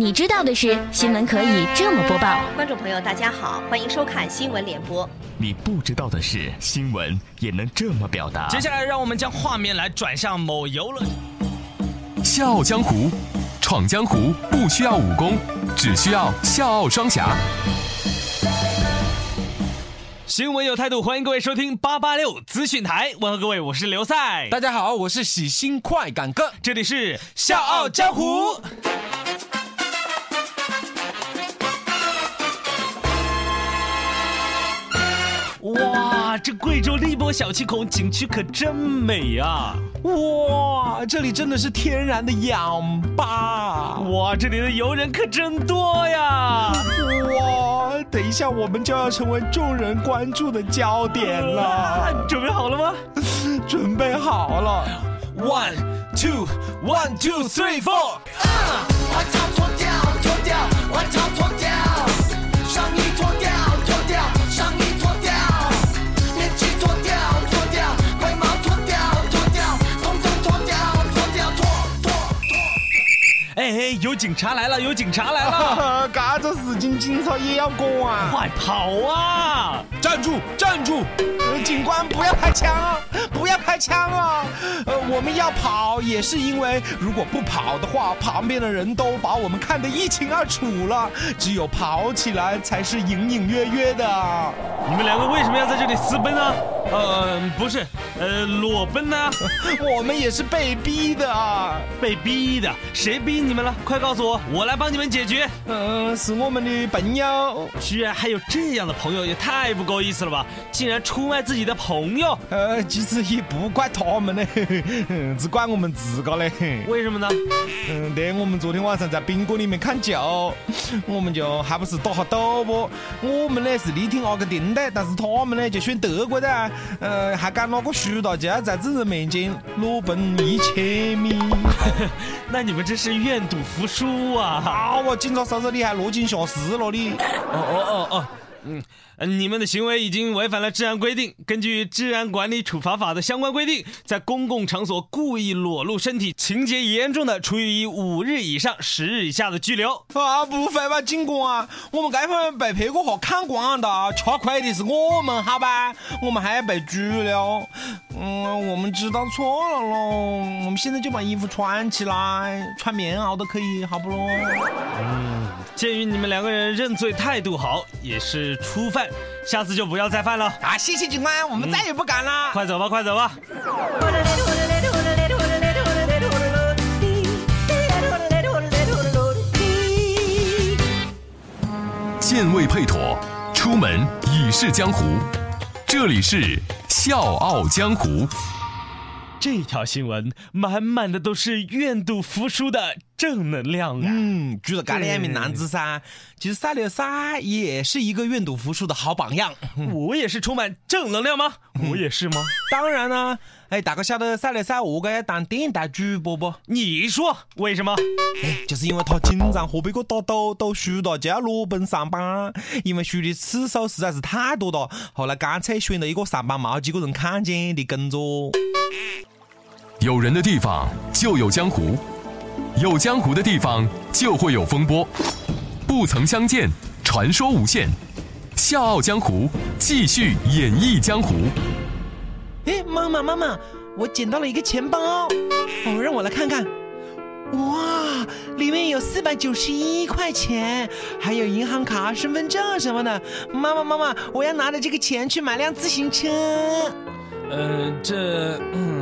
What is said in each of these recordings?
你知道的是，新闻可以这么播报。观众朋友，大家好，欢迎收看新闻联播。你不知道的是，新闻也能这么表达。接下来，让我们将画面来转向某游乐。笑傲江湖，闯江湖不需要武功，只需要笑傲双侠。新闻有态度，欢迎各位收听八八六资讯台。问候各位，我是刘赛。大家好，我是喜新快感哥，这里是笑傲江湖。哇，这贵州荔波小七孔景区可真美啊！哇，这里真的是天然的氧吧！哇，这里的游人可真多呀！哇，等一下我们就要成为众人关注的焦点了。准备好了吗？准备好了。One two one two three four。我操，脱掉，脱掉，我警察来了，有警察来了！嘎子事情警察也要管，快跑啊！站住，站住！呃警官不要开枪啊！不要开枪啊！呃，我们要跑也是因为，如果不跑的话，旁边的人都把我们看得一清二楚了。只有跑起来才是隐隐约约的。你们两个为什么要在这里私奔呢？呃，不是，呃，裸奔呢？我们也是被逼的啊！被逼的？谁逼你们了？快告诉我，我来帮你们解决。嗯、是我们的朋友。居然还有这样的朋友，也太不够意思了吧！竟然出卖自己的朋友，呃，其实也不怪他们嘞，只怪我们自个嘞。为什么呢？嗯，对，我们昨天晚上在宾馆里面看球，我们就还不是打下赌不？我们呢是力挺阿根廷的，但是他们呢就选德国的，呃，还敢拿个输了就要在众人面前裸奔一千米。那你们这是愿赌服输啊！啊，我，警察叔叔，你还落井下石了你？哦哦哦哦，嗯，呃你们的行为已经违反了治安规定。根据《治安管理处罚法》的相关规定，在公共场所故意裸露身体，情节严重的，处以五日以上十日以下的拘留。啊，不会吧，警官，我们该会被拍过和看光的，吃亏的是我们，好吧？我们还要被拘留。嗯，我们知道错了喽，我们现在就把衣服穿起来，穿棉袄都可以，好不咯？鉴于你们两个人认罪态度好，也是初犯，下次就不要再犯了。啊，谢谢警官，我们再也不敢了。快走吧，快走吧。剑未配妥，出门已是江湖。这里是笑傲江湖。这条新闻满满的都是愿赌服输的正能量啊！嗯，除了这两名男子噻，其实赛刘赛也是一个愿赌服输的好榜样。我也是充满正能量吗？我也是吗？当然啦，哎，大家晓得赛刘赛何解要当电台主播不？你说为什么？哎，就是因为他经常和别个打赌，赌输了就要裸奔上班，因为输的次数实在是太多了，后来干脆选了一个上班没几个人看见的工作。有人的地方就有江湖，有江湖的地方就会有风波。不曾相见，传说无限。笑傲江湖，继续演绎江湖。哎，妈妈妈妈，我捡到了一个钱包，哦，让我来看看。哇，里面有四百九十一块钱，还有银行卡、身份证什么的。妈妈妈妈，我要拿着这个钱去买辆自行车。呃，这，嗯，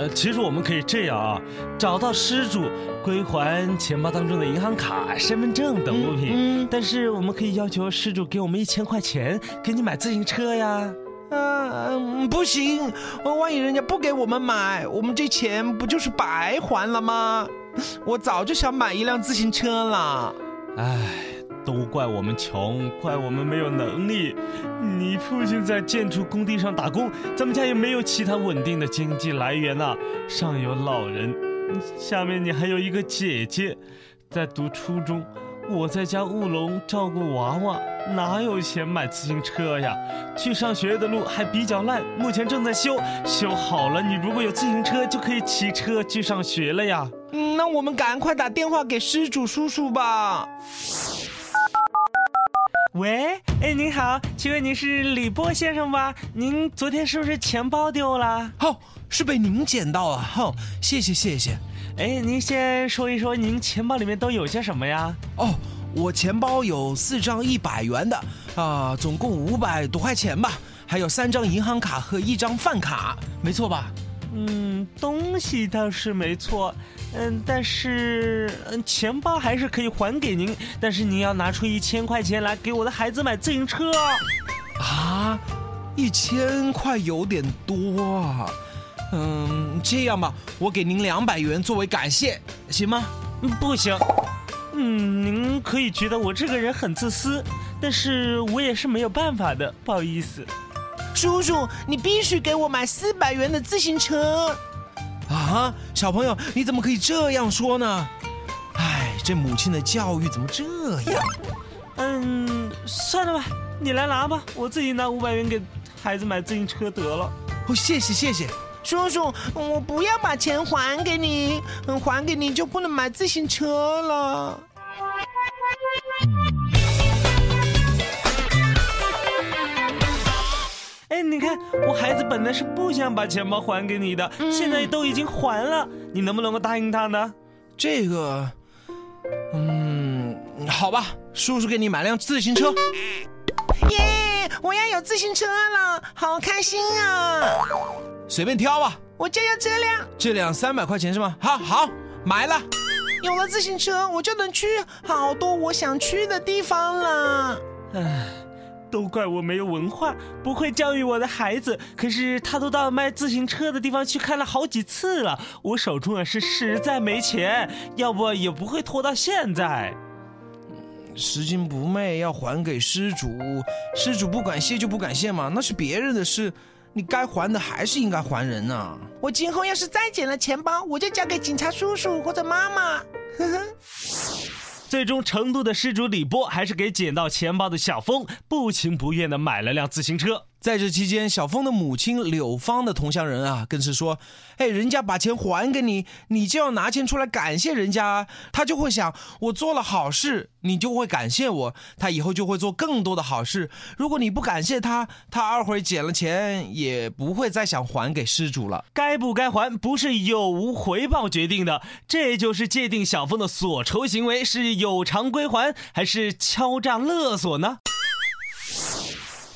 呃，其实我们可以这样啊，找到失主，归还钱包当中的银行卡、身份证等物品。嗯嗯但是我们可以要求失主给我们一千块钱，给你买自行车呀。啊，嗯不行，万一人家不给我们买，我们这钱不就是白还了吗？我早就想买一辆自行车了。唉，都怪我们穷，怪我们没有能力。你父亲在建筑工地上打工，咱们家也没有其他稳定的经济来源呐、上有老人，下面你还有一个姐姐，在读初中，我在家务农照顾娃娃，哪有钱买自行车呀？去上学的路还比较烂，目前正在修，修好了，你如果有自行车就可以骑车去上学了呀。那我们赶快打电话给失主叔叔吧。喂，哎，您好，请问您是李波先生吧？您昨天是不是钱包丢了？哦，是被您捡到了，哦，谢谢谢谢。哎，您先说一说您钱包里面都有些什么呀？哦，我钱包有四张一百元的，啊、总共五百多块钱吧，还有三张银行卡和一张饭卡，没错吧？嗯，东西倒是没错，嗯，但是嗯，钱包还是可以还给您，但是您要拿出一千块钱来给我的孩子买自行车。啊，一千块有点多啊。嗯，这样吧，我给您两百元作为感谢，行吗？嗯不行，嗯，您可以觉得我这个人很自私，但是我也是没有办法的，不好意思。叔叔，你必须给我买四百元的自行车。啊，小朋友，你怎么可以这样说呢？哎，这母亲的教育怎么这样？嗯，算了吧，你来拿吧，我自己拿五百元给孩子买自行车得了。哦，谢谢谢谢。叔叔，我不要把钱还给你，嗯，还给你就不能买自行车了。哎，你看，我孩子本来是不想把钱包还给你的，现在都已经还了，你能不能够答应他呢？这个，嗯，好吧，叔叔给你买辆自行车。耶！我要有自行车了，好开心啊！随便挑吧，我就要这辆。这辆三百块钱是吗？好好，买了。有了自行车，我就能去好多我想去的地方了。唉，都怪我没有文化，不会教育我的孩子。可是他都到卖自行车的地方去看了好几次了，我手中啊是实在没钱，要不也不会拖到现在。拾金不昧要还给失主，失主不感谢就不感谢嘛，那是别人的事，你该还的还是应该还人呐、我今后要是再捡了钱包，我就交给警察叔叔或者妈妈。呵呵。最终，成都的失主李波还是给捡到钱包的小峰不情不愿的买了辆自行车。在这期间，小峰的母亲柳芳的同乡人啊，更是说：“哎，人家把钱还给你，你就要拿钱出来感谢人家。”他就会想，我做了好事，你就会感谢我，他以后就会做更多的好事。如果你不感谢他，他二会儿捡了钱也不会再想还给失主了。该不该还，不是有无回报决定的，这就是界定小峰的所筹行为是有偿归还，还是敲诈勒索呢？《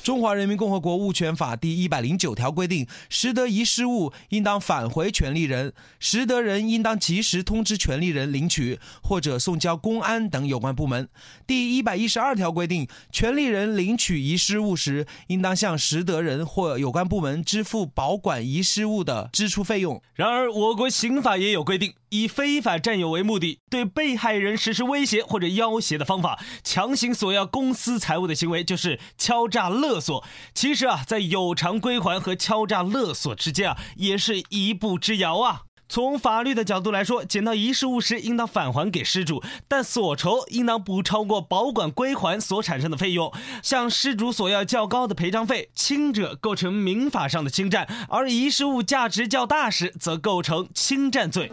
中华人民共和国物权法》第一百零九条规定，拾得遗失物，应当返回权利人，拾得人应当及时通知权利人领取，或者送交公安等有关部门。第一百一十二条规定，权利人领取遗失物时，应当向拾得人或有关部门支付保管遗失物的支出费用。然而，我国刑法也有规定，以非法占有为目的，对被害人实施威胁或者要挟的方法，强行索要公私财物的行为，就是敲诈勒索。其实啊，在有偿归还和敲诈勒索之间啊，也是一步之遥啊。从法律的角度来说，捡到遗失物时应当返还给失主，但所筹应当不超过保管归还所产生的费用。向失主索要较高的赔偿费，轻者构成民法上的侵占，而遗失物价值较大时，则构成侵占罪。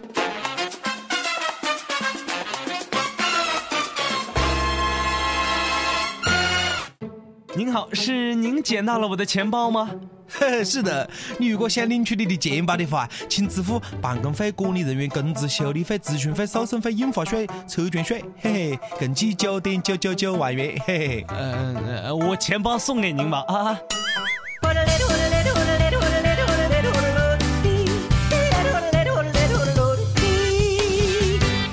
您好，是您捡到了我的钱包吗？是的，你如果想领取你的钱包的话，请支付办公费、管理人员工资、修理费、咨询费、诉讼费、印花税、车船税，嘿嘿，共计九点九九九万元，嘿嘿。嗯，呃我钱包送给您吧啊。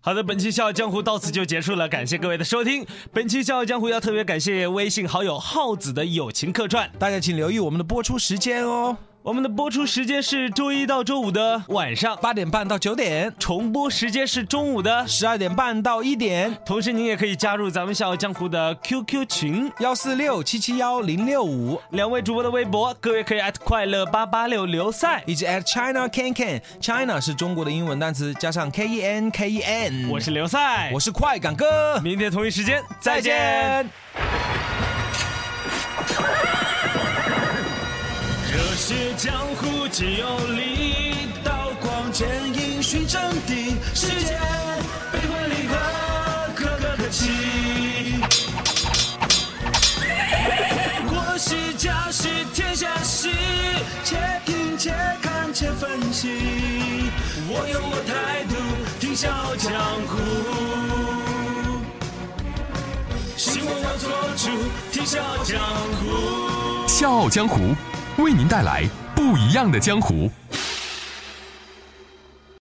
好的，本期《笑傲江湖》到此就结束了，感谢各位的收听。本期《笑傲江湖》要特别感谢微信好友耗子的友情客串。大家请留意我们的播出时间哦。我们的播出时间是周一到周五的晚上，八点半到九点，重播时间是中午的。十二点半到一点，同时，您也可以加入咱们笑傲江湖的 QQ 群，幺四六七七幺零六五，两位主播的微博，各位可以快乐八八六刘赛，以及 at China Can Can。China 是中国的英文单词，加上 K E N K E N。我是刘赛，我是快感哥，明天同一时间再见。是江湖皆有理，刀光剑影寻真谛，世间悲欢离合，可歌可泣。国事家事天下事，且听且看且分析。我有我态度，听笑傲江湖。新闻我做主，听笑傲江湖。笑傲江湖为您带来不一样的江湖。